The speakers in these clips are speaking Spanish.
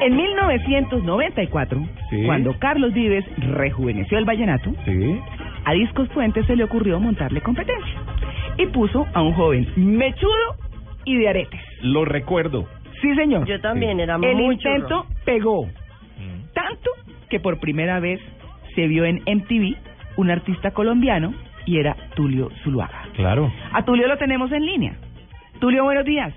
En 1994, Sí. cuando Carlos Vives rejuveneció el vallenato, Sí. a Discos Fuentes se le ocurrió montarle competencia y puso a un joven mechudo y de aretes. Lo recuerdo. Sí, señor. Yo también era el muy intento pegó tanto que por primera vez se vio en MTV un artista colombiano y era Tulio Zuluaga. Claro. A Tulio lo tenemos en línea. Tulio, buenos días.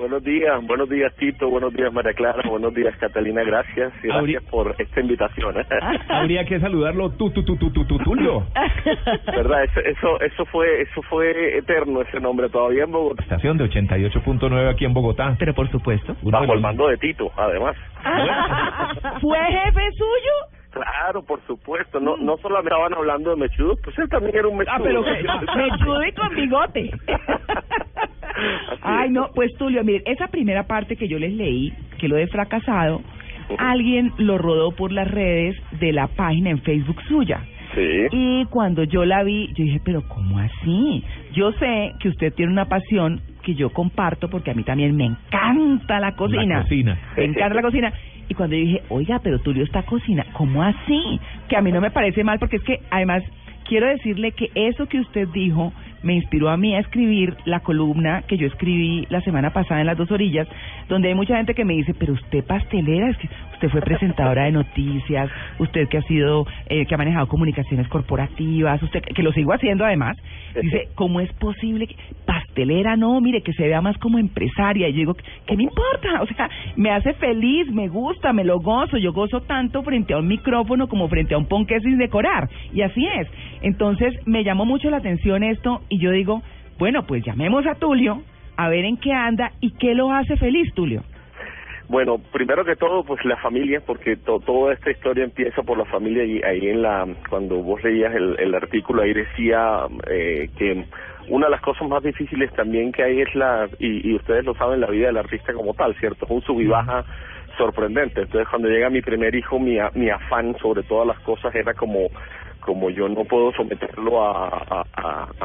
Buenos días, buenos días Tito, buenos días María Clara, buenos días Catalina, gracias y Habría- gracias por esta invitación. ¿eh? Habría que saludarlo tú, tú, tú, tú, tú, tú, Tulio. ¿Verdad? Eso, eso, eso fue, eso fue eterno ese nombre todavía en Bogotá. Estación de 88.9 aquí en Bogotá. Pero por supuesto. Bajo los- el mando de Tito, además. ¿Fue jefe suyo? Claro, por supuesto. No, no solamente estaban hablando de mechudos, pues él también era un mechudo. Ah, pero mechudo y con bigote. Ay, no, pues Tulio, mire, esa primera parte que yo les leí, que lo de fracasado, alguien lo rodó por las redes de la página en Facebook suya. Sí. Y cuando yo la vi, yo dije, pero ¿cómo así? Yo sé que usted tiene una pasión que yo comparto porque a mí también me encanta la cocina. La cocina. Me encanta la cocina. Y cuando yo dije, oiga, pero Tulio está cocina, ¿cómo así? Que a mí no me parece mal porque es que además quiero decirle que eso que usted dijo me inspiró a mí a escribir la columna que yo escribí la semana pasada en Las Dos Orillas, donde hay mucha gente que me dice, pero usted pastelera, es que usted fue presentadora de noticias, usted que ha sido, eh, que ha manejado comunicaciones corporativas, usted que lo sigo haciendo además, dice, ¿cómo es posible que pastelera no, mire, que se vea más como empresaria? Y yo digo, ¿qué me importa? O sea, me hace feliz, me gusta, me lo gozo, yo gozo tanto frente a un micrófono como frente a un ponqué sin decorar, y así es. Entonces, me llamó mucho la atención esto, y yo digo, bueno, pues llamemos a Tulio, a ver en qué anda y qué lo hace feliz, Tulio. Bueno, primero que todo, pues la familia, porque to- toda esta historia empieza por la familia y ahí en la, cuando vos leías el, el artículo, ahí decía eh, que una de las cosas más difíciles también que hay es la, y, y ustedes lo saben, la vida del artista como tal, ¿cierto? Es un sub y baja sorprendente. Entonces, cuando llega mi primer hijo, mi, mi afán sobre todas las cosas era como como yo no puedo someterlo a,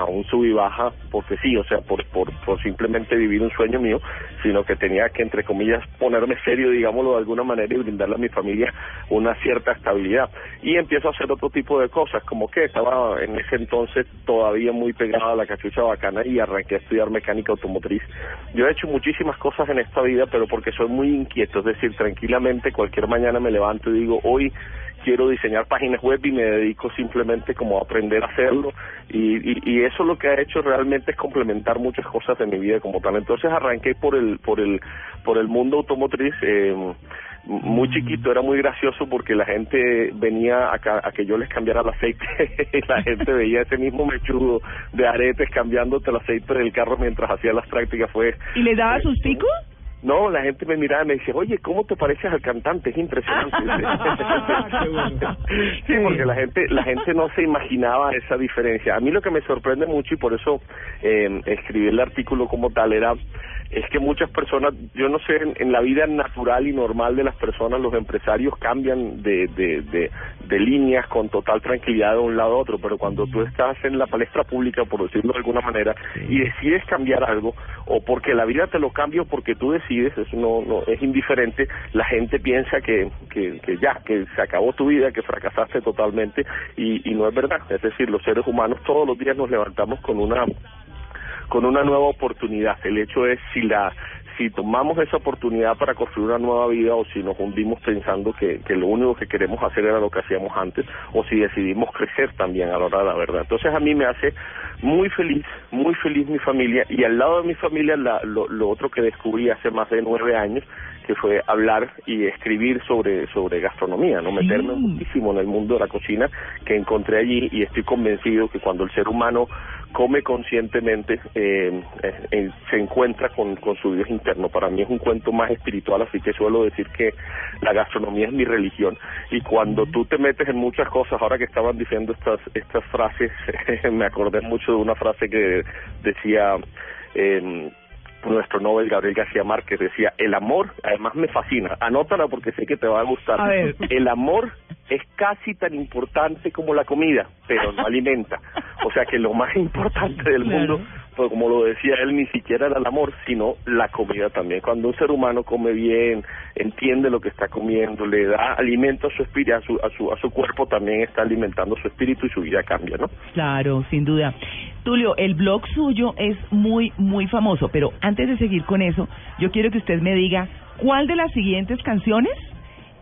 un sub y baja porque sí, o sea, por, por, por simplemente vivir un sueño mío, sino que tenía que, entre comillas, ponerme serio, digámoslo de alguna manera, y brindarle a mi familia una cierta estabilidad. Y empiezo a hacer otro tipo de cosas, como que estaba en ese entonces todavía muy pegado a la cachucha bacana y arranqué a estudiar mecánica automotriz. Yo he hecho muchísimas cosas en esta vida, pero porque soy muy inquieto, es decir, tranquilamente cualquier mañana me levanto y digo, hoy quiero diseñar páginas web y me dedico simplemente como a aprender a hacerlo. Y, y, y eso lo que ha hecho realmente es complementar muchas cosas de mi vida como tal. Entonces arranqué por el por el por el mundo automotriz eh, muy chiquito era muy gracioso porque la gente venía a, ca- a que yo les cambiara el aceite. Y la gente veía ese mismo mechudo de aretes cambiándote el aceite del carro mientras hacía las prácticas fue ¿Y le daba sus picos? No, la gente me miraba y me dice, oye, ¿cómo te pareces al cantante? Es impresionante. Qué bueno. sí, porque la gente, la gente no se imaginaba esa diferencia. A mí lo que me sorprende mucho y por eso eh, escribí el artículo como tal era es que muchas personas, yo no sé, en, en la vida natural y normal de las personas, los empresarios cambian de, de, de, de líneas con total tranquilidad de un lado a otro, pero cuando tú estás en la palestra pública, por decirlo de alguna manera, y decides cambiar algo, o porque la vida te lo cambia o porque tú decides, eso no, no es indiferente, la gente piensa que, que, que ya, que se acabó tu vida, que fracasaste totalmente, y, y no es verdad. Es decir, los seres humanos todos los días nos levantamos con una con una nueva oportunidad. El hecho es si la si tomamos esa oportunidad para construir una nueva vida o si nos hundimos pensando que, que lo único que queremos hacer era lo que hacíamos antes o si decidimos crecer también a la hora de la verdad. Entonces a mí me hace muy feliz, muy feliz mi familia y al lado de mi familia la, lo, lo otro que descubrí hace más de nueve años que fue hablar y escribir sobre sobre gastronomía, no meterme muchísimo en el mundo de la cocina que encontré allí y estoy convencido que cuando el ser humano come conscientemente eh, eh, se encuentra con, con su Dios interno. Para mí es un cuento más espiritual, así que suelo decir que la gastronomía es mi religión. Y cuando tú te metes en muchas cosas, ahora que estaban diciendo estas estas frases, me acordé mucho de una frase que decía eh, nuestro Nobel Gabriel García Márquez decía, el amor, además me fascina, anótala porque sé que te va a gustar. A ver. El amor es casi tan importante como la comida, pero no alimenta. O sea que lo más importante del Claro. mundo pues como lo decía él, ni siquiera era el amor, sino la comida también. Cuando un ser humano come bien, entiende lo que está comiendo, le da alimento a su espíritu, a su, a su, a su cuerpo, también está alimentando su espíritu y su vida cambia, ¿no? Claro, sin duda. Tulio, el blog suyo es muy, muy famoso, pero antes de seguir con eso, yo quiero que usted me diga cuál de las siguientes canciones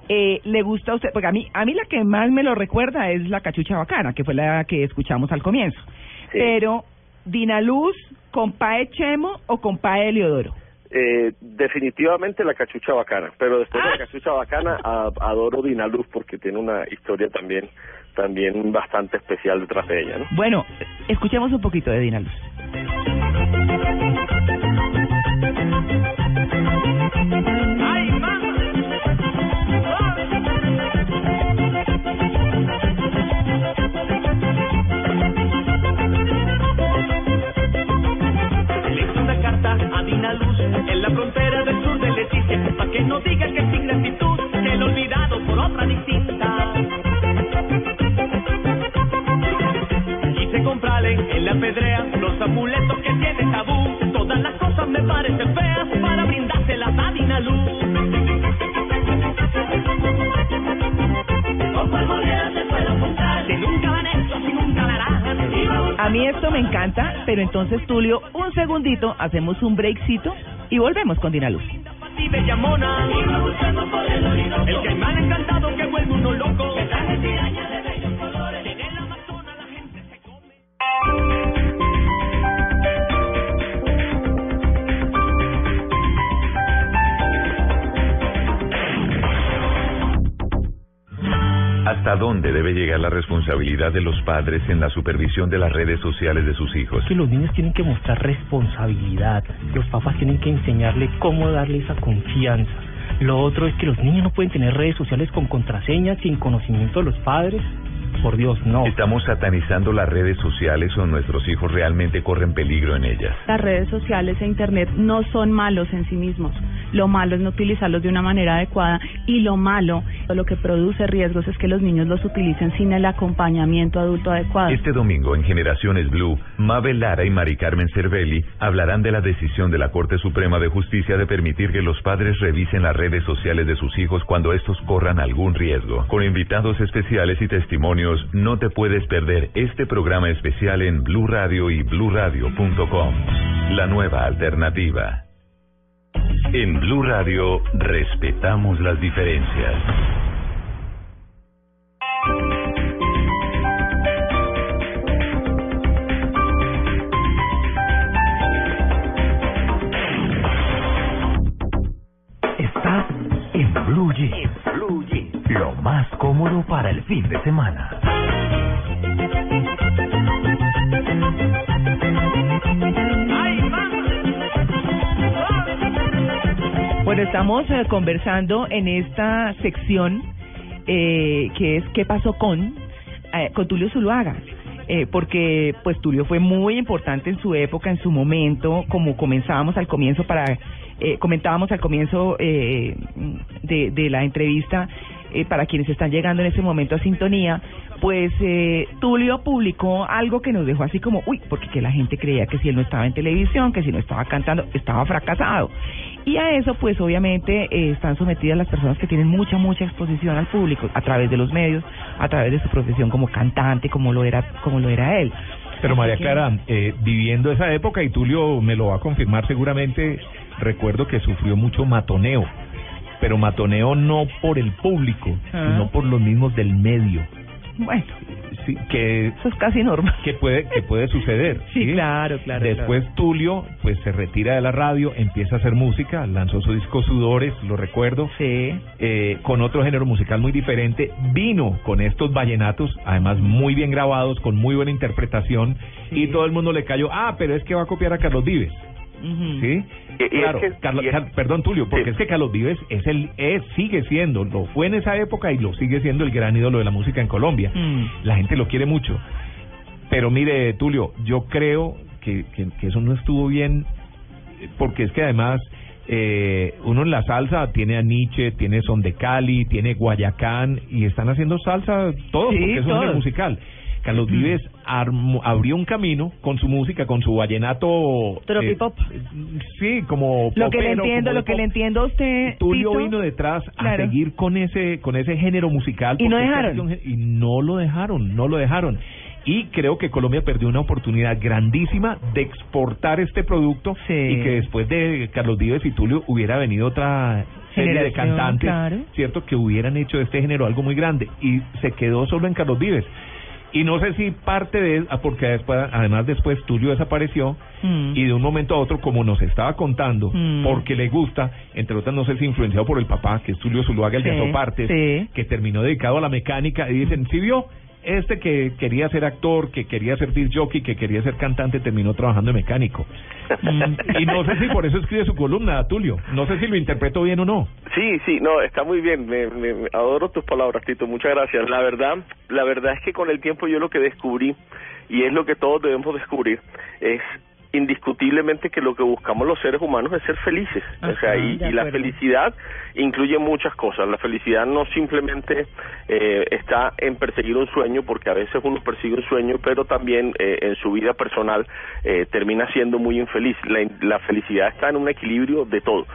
eh, le gusta a usted, porque a mí, a mí la que más me lo recuerda es la cachucha bacana, que fue la que escuchamos al comienzo. Sí. Pero, Dinaluz, Compae Chemo o Compae Leodoro. Eh, definitivamente la cachucha bacana, pero después de la cachucha bacana a- adoro Dinaluz porque tiene una historia también también bastante especial detrás de ella, ¿no? Bueno, escuchemos un poquito de Dinaluz. La los amuletos que tiene tabú. Todas las cosas me parecen feas para brindárselas a Dina Luz. La. A mí esto me encanta, pero entonces, Tulio, un segundito, hacemos un breakcito y volvemos con Dinaluz. El caimán encantado que vuelve uno loco. ¿Hasta dónde debe llegar la responsabilidad de los padres en la supervisión de las redes sociales de sus hijos? que los niños tienen que mostrar responsabilidad. Los papás tienen que enseñarle cómo darle esa confianza. Lo otro es que los niños no pueden tener redes sociales con contraseñas sin conocimiento de los padres. Por Dios, no. ¿Estamos satanizando las redes sociales o nuestros hijos realmente corren peligro en ellas? Las redes sociales e Internet no son malos en sí mismos. Lo malo es no utilizarlos de una manera adecuada y lo malo, lo que produce riesgos es que los niños los utilicen sin el acompañamiento adulto adecuado. Este domingo en Generaciones Blue, Mabel Lara y Mari Carmen Cervelli hablarán de la decisión de la Corte Suprema de Justicia de permitir que los padres revisen las redes sociales de sus hijos cuando estos corran algún riesgo. Con invitados especiales y testimonios, no te puedes perder este programa especial en Blue Radio y bluradio.com. La nueva alternativa. En Blue Radio respetamos las diferencias. Más cómodo para el fin de semana. Bueno, estamos eh, conversando en esta sección eh, que es ¿Qué pasó con? eh, con Tulio Zuluaga. Eh, porque pues Tulio fue muy importante en su época, en su momento, como comenzábamos al comienzo para eh, comentábamos al comienzo eh, de, de la entrevista eh, para quienes están llegando en este momento a sintonía, pues eh, Tulio publicó algo que nos dejó así como, uy, porque que la gente creía que si él no estaba en televisión, que si no estaba cantando, estaba fracasado. Y a eso, pues obviamente eh, están sometidas las personas que tienen mucha, mucha exposición al público a través de los medios, a través de su profesión como cantante, como lo era, como lo era él. Pero María Clara, eh, viviendo esa época, y Tulio me lo va a confirmar seguramente, recuerdo que sufrió mucho matoneo, pero matoneo no por el público, Ah. sino por los mismos del medio, Bueno, sí, que eso es casi normal. que puede que puede suceder. Sí, claro, claro. Después Tulio pues se retira de la radio, empieza a hacer música, lanzó su disco Sudores, lo recuerdo, Sí. eh, con otro género musical muy diferente, vino con estos vallenatos, además muy bien grabados, con muy buena interpretación, Sí. y todo el mundo le cayó, ah, pero es que va a copiar a Carlos Vives, ¿sí? Y- y claro, es que- Carlos- y es- Car- perdón Tulio, porque Sí. es que Carlos Vives es el, es, sigue siendo, lo fue en esa época y lo sigue siendo el gran ídolo de la música en Colombia. Mm. La gente lo quiere mucho. Pero mire, Tulio, yo creo que, que, que eso no estuvo bien, porque es que además eh, uno en la salsa tiene a Nietzsche, tiene Son de Cali, tiene Guayacán, y están haciendo salsa todos, Sí, porque es un musical. Carlos Vives armó- abrió un camino con su música, con su vallenato... Tropipop. eh, sí, como Lo que le entiendo, lo que pop. le entiendo a usted, Tulio Tito, vino detrás a seguir con ese con ese género musical Y no dejaron. y no lo dejaron no lo dejaron y creo que Colombia perdió una oportunidad grandísima de exportar este producto Sí. y que después de Carlos Vives y Tulio hubiera venido otra serie de cantantes claro. cierto que hubieran hecho de este género algo muy grande y se quedó solo en Carlos Vives y no sé si parte de ah, porque después además después Tulio desapareció Mm. y de un momento a otro, como nos estaba contando, Mm. porque le gusta, entre otras, no sé si influenciado por el papá, que es Tulio Zuluaga, el de Sí, Azopartes, sí. que terminó dedicado a la mecánica, y dicen, ¿sí vio? Este que quería ser actor, que quería ser disc jockey, que quería ser cantante, terminó trabajando de mecánico. Mm. Y no sé si por eso escribe su columna, Tulio. No sé si lo interpreto bien o no. Sí, sí, no, está muy bien. Me, me- adoro tus palabras, Tito. Muchas gracias. La verdad, la verdad es que con el tiempo yo lo que descubrí y es lo que todos debemos descubrir es indiscutiblemente que lo que buscamos los seres humanos es ser felices. o sea, y, la felicidad incluye muchas cosas. La felicidad no simplemente eh, está en perseguir un sueño, porque a veces uno persigue un sueño, pero también eh, en su vida personal eh, termina siendo muy infeliz. La, la felicidad está en un equilibrio de todo,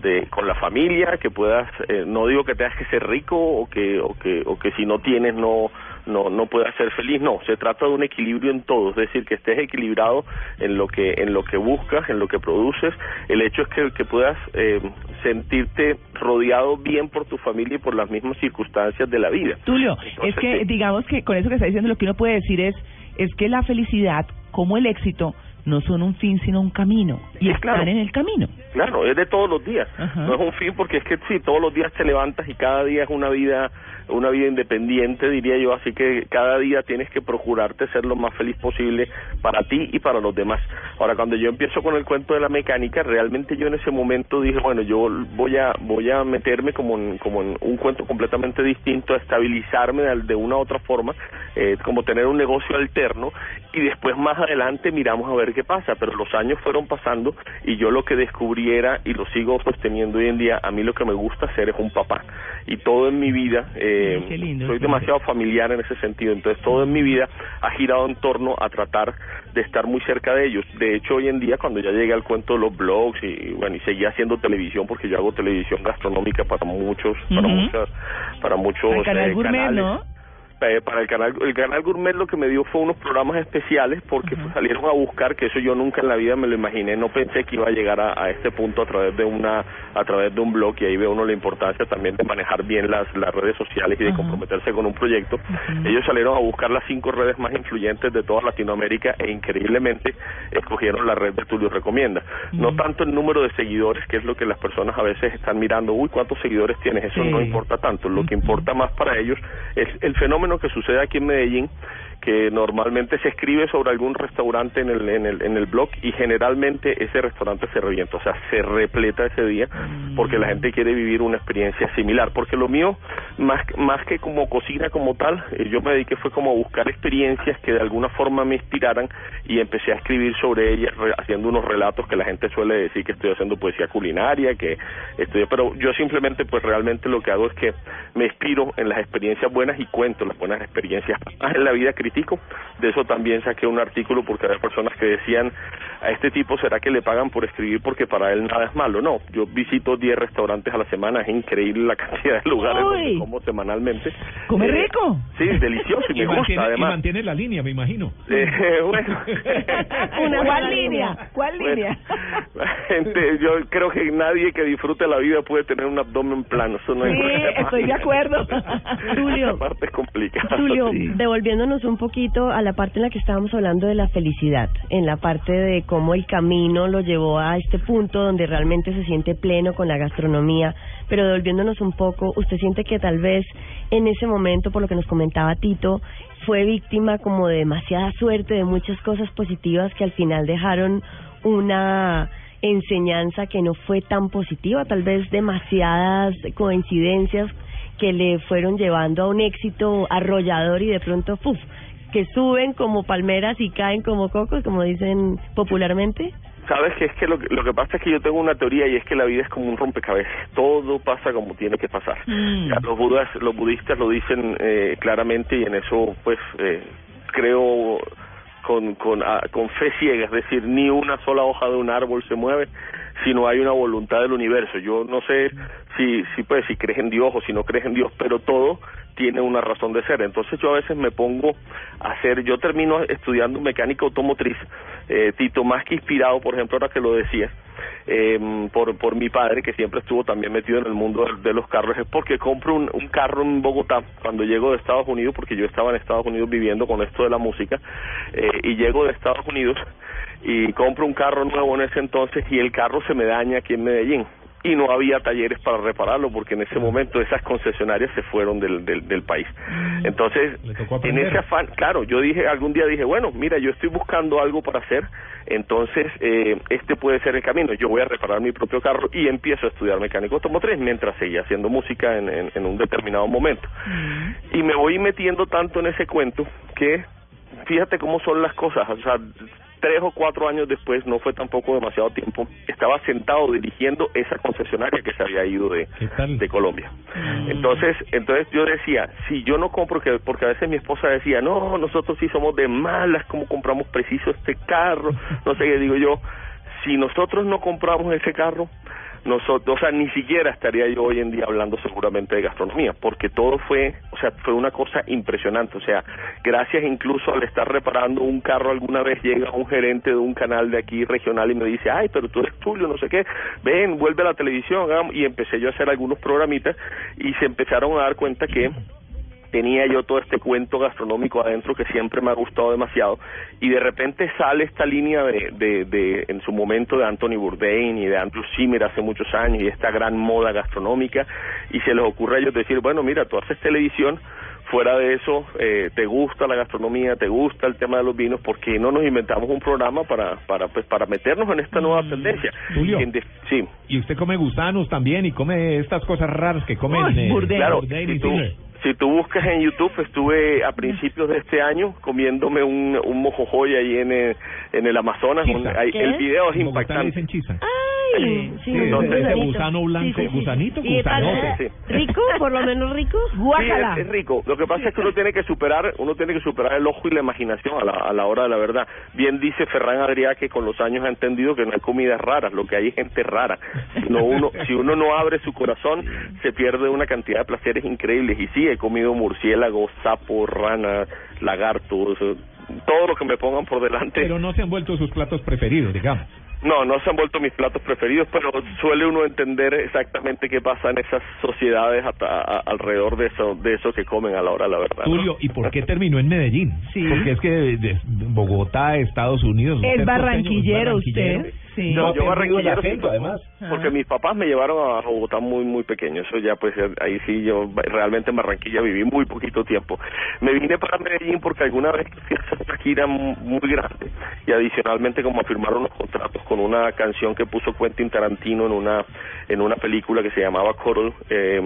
de con la familia, que puedas, eh, no digo que tengas que ser rico o que o que o que si no tienes no no no puedas ser feliz, no, se trata de un equilibrio en todo, es decir, que estés equilibrado en lo que en lo que buscas, en lo que produces. El hecho es que, que puedas eh, sentirte rodeado bien por tu familia y por las mismas circunstancias de la vida. Tulio, Entonces, es que digamos que con eso que está diciendo lo que uno puede decir es es que la felicidad como el éxito no son un fin sino un camino y están claro. en el camino. Claro, es de todos los días. Ajá. No es un fin porque es que sí, todos los días te levantas y cada día es una vida una vida independiente, diría yo, así que cada día tienes que procurarte ser lo más feliz posible para ti y para los demás. Ahora, cuando yo empiezo con el cuento de la mecánica, realmente yo en ese momento dije, bueno, yo voy a voy a meterme como en, como en un cuento completamente distinto, a estabilizarme de, de una u otra forma, eh, como tener un negocio alterno y después más adelante miramos a ver qué pasa, pero los años fueron pasando y yo lo que descubrí era, y lo sigo sosteniendo hoy en día, a mí lo que me gusta hacer es un papá y todo en mi vida, eh, Ay, qué lindo, soy demasiado familiar en ese sentido, entonces todo en mi vida ha girado en torno a tratar de estar muy cerca de ellos. De hecho, hoy en día cuando ya llegué al cuento de los blogs y bueno, y seguí haciendo televisión porque yo hago televisión gastronómica para muchos, para muchas, para muchos canal eh, Gourmet, canales. ¿no? Eh, para el canal el canal gourmet lo que me dio fue unos programas especiales porque salieron a buscar que eso yo nunca en la vida me lo imaginé no pensé que iba a llegar a, a este punto a través de una a través de un blog y ahí ve uno la importancia también de manejar bien las las redes sociales y de comprometerse con un proyecto ellos salieron a buscar las cinco redes más influyentes de toda Latinoamérica e increíblemente escogieron la red de Tulio Recomienda. No tanto el número de seguidores, que es lo que las personas a veces están mirando, uy, ¿cuántos seguidores tienes? Eso Sí. no importa tanto. Lo que importa más para ellos es el fenómeno que sucede aquí en Medellín, que normalmente se escribe sobre algún restaurante en el, en el, en el blog y generalmente ese restaurante se revienta, o sea, se repleta ese día porque la gente quiere vivir una experiencia similar. Porque lo mío, más, más que como cocina como tal, eh, yo me dediqué fue como a buscar experiencias que de alguna forma me inspiraran y empecé a escribir sobre ellas, re- haciendo unos relatos que la gente suele decir que estoy haciendo poesía culinaria, que estoy, pero yo simplemente pues realmente lo que hago es que me inspiro en las experiencias buenas y cuento las buenas experiencias. En la vida critico, de eso también saqué un artículo porque había personas que decían a este tipo será que le pagan por escribir porque para él nada es malo. No, yo visito 10 restaurantes a la semana, es increíble la cantidad de lugares Uy. donde como semanalmente. Come Eh, rico. Sí, delicioso y Y me gusta mantiene, y además. mantiene la línea, me imagino. Eh, bueno. Una ¿Cuál línea? ¿Cuál Bueno, línea? gente, yo creo que nadie que disfrute la vida puede tener un abdomen plano. Eso no es Sí, problema. estoy de acuerdo. Tulio. Esa parte es complicada. Tulio, sí. devolviéndonos un poquito a la parte en la que estábamos hablando de la felicidad, en la parte de cómo el camino lo llevó a este punto donde realmente se siente pleno con la gastronomía, pero devolviéndonos un poco, ¿usted siente que tal vez en ese momento, por lo que nos comentaba Tito, fue víctima como de demasiada suerte, de muchas cosas positivas que al final dejaron una enseñanza que no fue tan positiva, tal vez demasiadas coincidencias que le fueron llevando a un éxito arrollador y de pronto, ¡puf! Que suben como palmeras y caen como cocos, como dicen popularmente. Sabes que es que lo, que lo que pasa es que yo tengo una teoría y es que la vida es como un rompecabezas. Todo pasa como tiene que pasar. Mm. Ya los budas, los budistas lo dicen eh, claramente y en eso pues eh, creo con, con, ah, con fe ciega, es decir, ni una sola hoja de un árbol se mueve si no hay una voluntad del universo. Yo no sé si, si pues, si crees en Dios o si no crees en Dios, pero todo tiene una razón de ser. Entonces yo a veces me pongo a hacer, yo termino estudiando mecánica automotriz, eh, Tito, más que inspirado, por ejemplo, ahora que lo decía, eh, por, por mi padre, que siempre estuvo también metido en el mundo de, de los carros, es porque compro un, un carro en Bogotá cuando llego de Estados Unidos, porque yo estaba en Estados Unidos viviendo con esto de la música, eh, y llego de Estados Unidos y compro un carro nuevo en ese entonces y el carro se me daña aquí en Medellín. Y no había talleres para repararlo porque en ese momento esas concesionarias se fueron del, del, del país. Entonces, Le tocó en ese afán, claro, yo dije, algún día dije, bueno, mira, yo estoy buscando algo para hacer, entonces eh, este puede ser el camino, yo voy a reparar mi propio carro y empiezo a estudiar mecánico automotriz mientras seguía haciendo música en, en, en un determinado momento. Y me voy metiendo tanto en ese cuento que fíjate cómo son las cosas, o sea, tres o cuatro años después, no fue tampoco demasiado tiempo, estaba sentado dirigiendo esa concesionaria que se había ido de, de Colombia. Entonces, entonces yo decía, si yo no compro, que porque a veces mi esposa decía, no, nosotros sí somos de malas, como compramos preciso este carro, no sé qué digo yo, si nosotros no compramos ese carro, nosotros, o sea, ni siquiera estaría yo hoy en día hablando seguramente de gastronomía, porque todo fue, o sea, fue una cosa impresionante, o sea, gracias incluso al estar reparando un carro alguna vez llega un gerente de un canal de aquí regional y me dice, ay, pero tú eres Tulio, no sé qué, ven, vuelve a la televisión, hagamos", y empecé yo a hacer algunos programitas y se empezaron a dar cuenta que tenía yo todo este cuento gastronómico adentro que siempre me ha gustado demasiado y de repente sale esta línea de, de, de en su momento de Anthony Bourdain y de Andrew Zimmer hace muchos años y esta gran moda gastronómica y se les ocurre a ellos decir bueno mira tú haces televisión fuera de eso eh, te gusta la gastronomía te gusta el tema de los vinos ¿por qué no nos inventamos un programa para para pues para meternos en esta nueva tendencia Tulio. En de- sí Y usted come gusanos también y come estas cosas raras que comen Ay, eh, Bourdain. Claro, Bourdain y si tú, Zimmer. Si tú buscas en YouTube, estuve a principios de este año comiéndome un, un mojojoy ahí en el, en el Amazonas. Chisa. un- ahí- ¿Qué? el video es impactante. dicen chisa. Ay, sí, Sí, ese- ese gusanito. gusano blanco, gusanito, ¿Y tal- gusanote. Sí. ¿Rico? ¿Por lo menos rico? Sí, es, es rico. Lo que pasa es que uno tiene que superar, uno tiene que superar el ojo y la imaginación a la, a la hora de la verdad. Bien dice Ferran Adrià que con los años ha entendido que no hay comidas raras, lo que hay es gente rara. Si, no uno, si uno no abre su corazón, se pierde una cantidad de placeres increíbles. Y sí, he comido murciélagos, sapos, ranas, lagartos, todo lo que me pongan por delante. Pero no se han vuelto sus platos preferidos, digamos. No, no se han vuelto mis platos preferidos, pero suele uno entender exactamente qué pasa en esas sociedades hasta, a- alrededor de eso, de eso que comen a la hora la verdad. ¿no? Tulio, ¿y por qué terminó en Medellín? Sí. Porque es que de, de Bogotá, Estados Unidos... Es barranquillero barranquillero. usted. Sí. No, No, yo barranquillero acento, sí, además. porque mis papás me llevaron a Bogotá muy muy pequeño, eso ya pues ahí sí yo realmente en Barranquilla viví muy poquito tiempo. Me vine para Medellín porque alguna vez hacer una gira mu- muy grande y adicionalmente como a firmar unos contratos con una canción que puso Quentin Tarantino en una en una película que se llamaba Coral eh,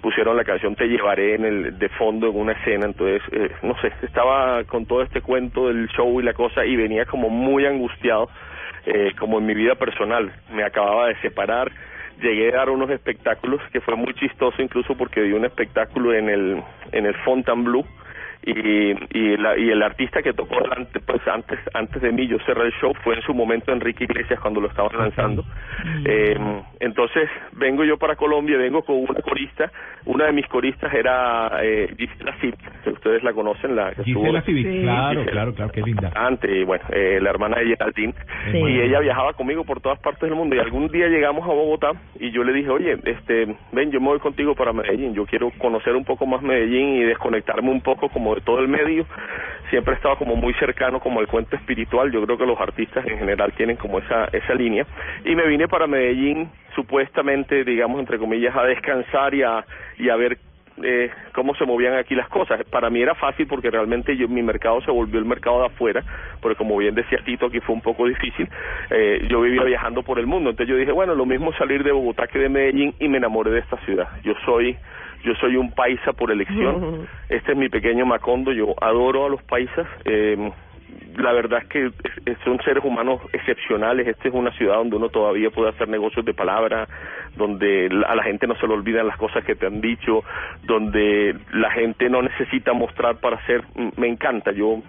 pusieron la canción Te llevaré en el de fondo en una escena, entonces eh, no sé, estaba con todo este cuento del show y la cosa y venía como muy angustiado eh, como en mi vida personal. Me acababa de separar, llegué a dar unos espectáculos que fue muy chistoso incluso porque di un espectáculo en el en el Fontainebleau y y, la, y el artista que tocó delante pues antes antes de mí yo cerré el show fue en su momento Enrique Iglesias cuando lo estaban lanzando eh, entonces vengo yo para Colombia vengo con una corista una de mis coristas era eh, Gisela Cid que ustedes la conocen la que Gisela Sí. claro, Gisela. claro, claro, qué linda. antes, y bueno, eh, la hermana de Geraldine, Sí. y ella viajaba conmigo por todas partes del mundo, y algún día llegamos a Bogotá, y yo le dije, oye, este, ven, yo me voy contigo para Medellín, yo quiero conocer un poco más Medellín y desconectarme un poco como de todo el medio, siempre he estado como muy cercano como al cuento espiritual, yo creo que los artistas en general tienen como esa, esa línea, y me vine para Medellín, supuestamente, digamos, entre comillas, a descansar y a, y a ver eh, cómo se movían aquí las cosas. Para mí era fácil porque realmente yo, mi mercado se volvió el mercado de afuera, porque como bien decía Tito, aquí fue un poco difícil. Eh, yo vivía viajando por el mundo, entonces yo dije, bueno, lo mismo salir de Bogotá que de Medellín y me enamoré de esta ciudad. Yo soy yo soy un paisa por elección. Este es mi pequeño Macondo, yo adoro a los paisas. Eh, la verdad es que son seres humanos excepcionales. Esta es una ciudad donde uno todavía puede hacer negocios de palabra, donde a la gente no se le olvidan las cosas que te han dicho, donde la gente no necesita mostrar para hacer. m- Me encanta. Yo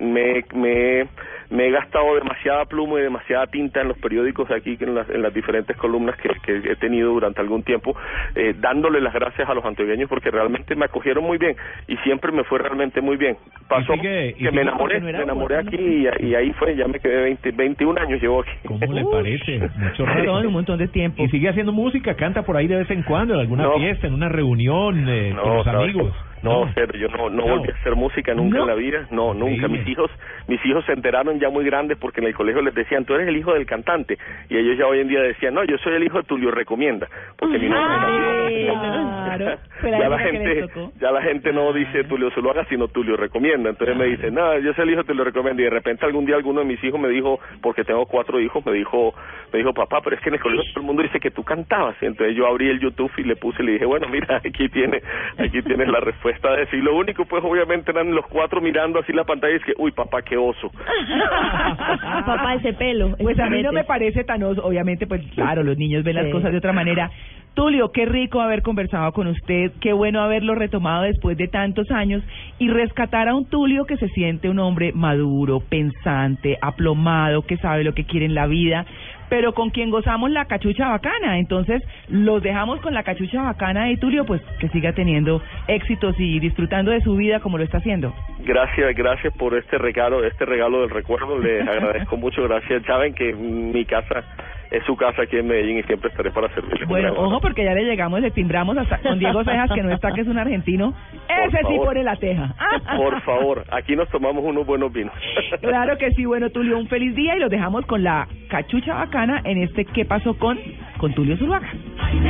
me, me, me he gastado demasiada pluma y demasiada tinta en los periódicos de aquí, en las, en las diferentes columnas que, que he tenido durante algún tiempo, eh, dándole las gracias a los antioqueños porque realmente me acogieron muy bien y siempre me fue realmente muy bien. Pasó sigue- y que me enamoré, no me enamoré aquí y, y ahí fue, ya me quedé 20, 21 años llevo aquí. ¿Cómo le parece? Mucho rato. un montón de tiempo. Y sigue haciendo música, canta por ahí de vez en cuando, en alguna No. fiesta, en una reunión eh, con los amigos. No, cero, yo no, no No. volví a hacer música nunca No. en la vida, no, nunca. Mis hijos, mis hijos se enteraron ya muy grandes porque en el colegio les decían, tú eres el hijo del cantante, y ellos ya hoy en día decían, no, yo soy el hijo de Tulio Recomienda, porque mi nombre Ay, era- claro. Ya la gente, ya la gente no dice Tulio Zuluaga, sino Tulio Recomienda. Entonces me dicen, no, yo soy el hijo de Tulio Recomienda. Y de repente algún día alguno de mis hijos me dijo, porque tengo cuatro hijos, me dijo, me dijo, papá, pero es que en el colegio todo el mundo dice que tú cantabas. Y entonces yo abrí el YouTube y le puse y le dije, bueno, mira, aquí tiene, aquí tienes la respuesta de eso. Y lo único, pues, obviamente eran los cuatro mirando así la pantalla y es que, uy, papá, qué oso. Papá, ese pelo. ese Pues a mí no me parece tan oso. Obviamente, pues claro, los niños ven las Sí. cosas de otra manera. Tulio, qué rico haber conversado con usted, qué bueno haberlo retomado después de tantos años y rescatar a un Tulio que se siente un hombre maduro, pensante, aplomado, que sabe lo que quiere en la vida, pero con quien gozamos la cachucha bacana. Entonces, los dejamos con la cachucha bacana y Tulio, pues que siga teniendo éxitos y disfrutando de su vida como lo está haciendo. Gracias, gracias por este regalo, este regalo del recuerdo. Les agradezco mucho. Gracias. Saben que mi casa es su casa aquí en Medellín y siempre estaré para servirles. Bueno, ojo porque ya le llegamos, le timbramos hasta con Diego Cejas, que no está, que es un argentino. Ese sí pone la teja. Por favor, aquí nos tomamos unos buenos vinos. Claro que sí, bueno, Tulio, un feliz día y los dejamos con la cachucha bacana en este ¿Qué pasó con, con Tulio Zuluaga? Ay,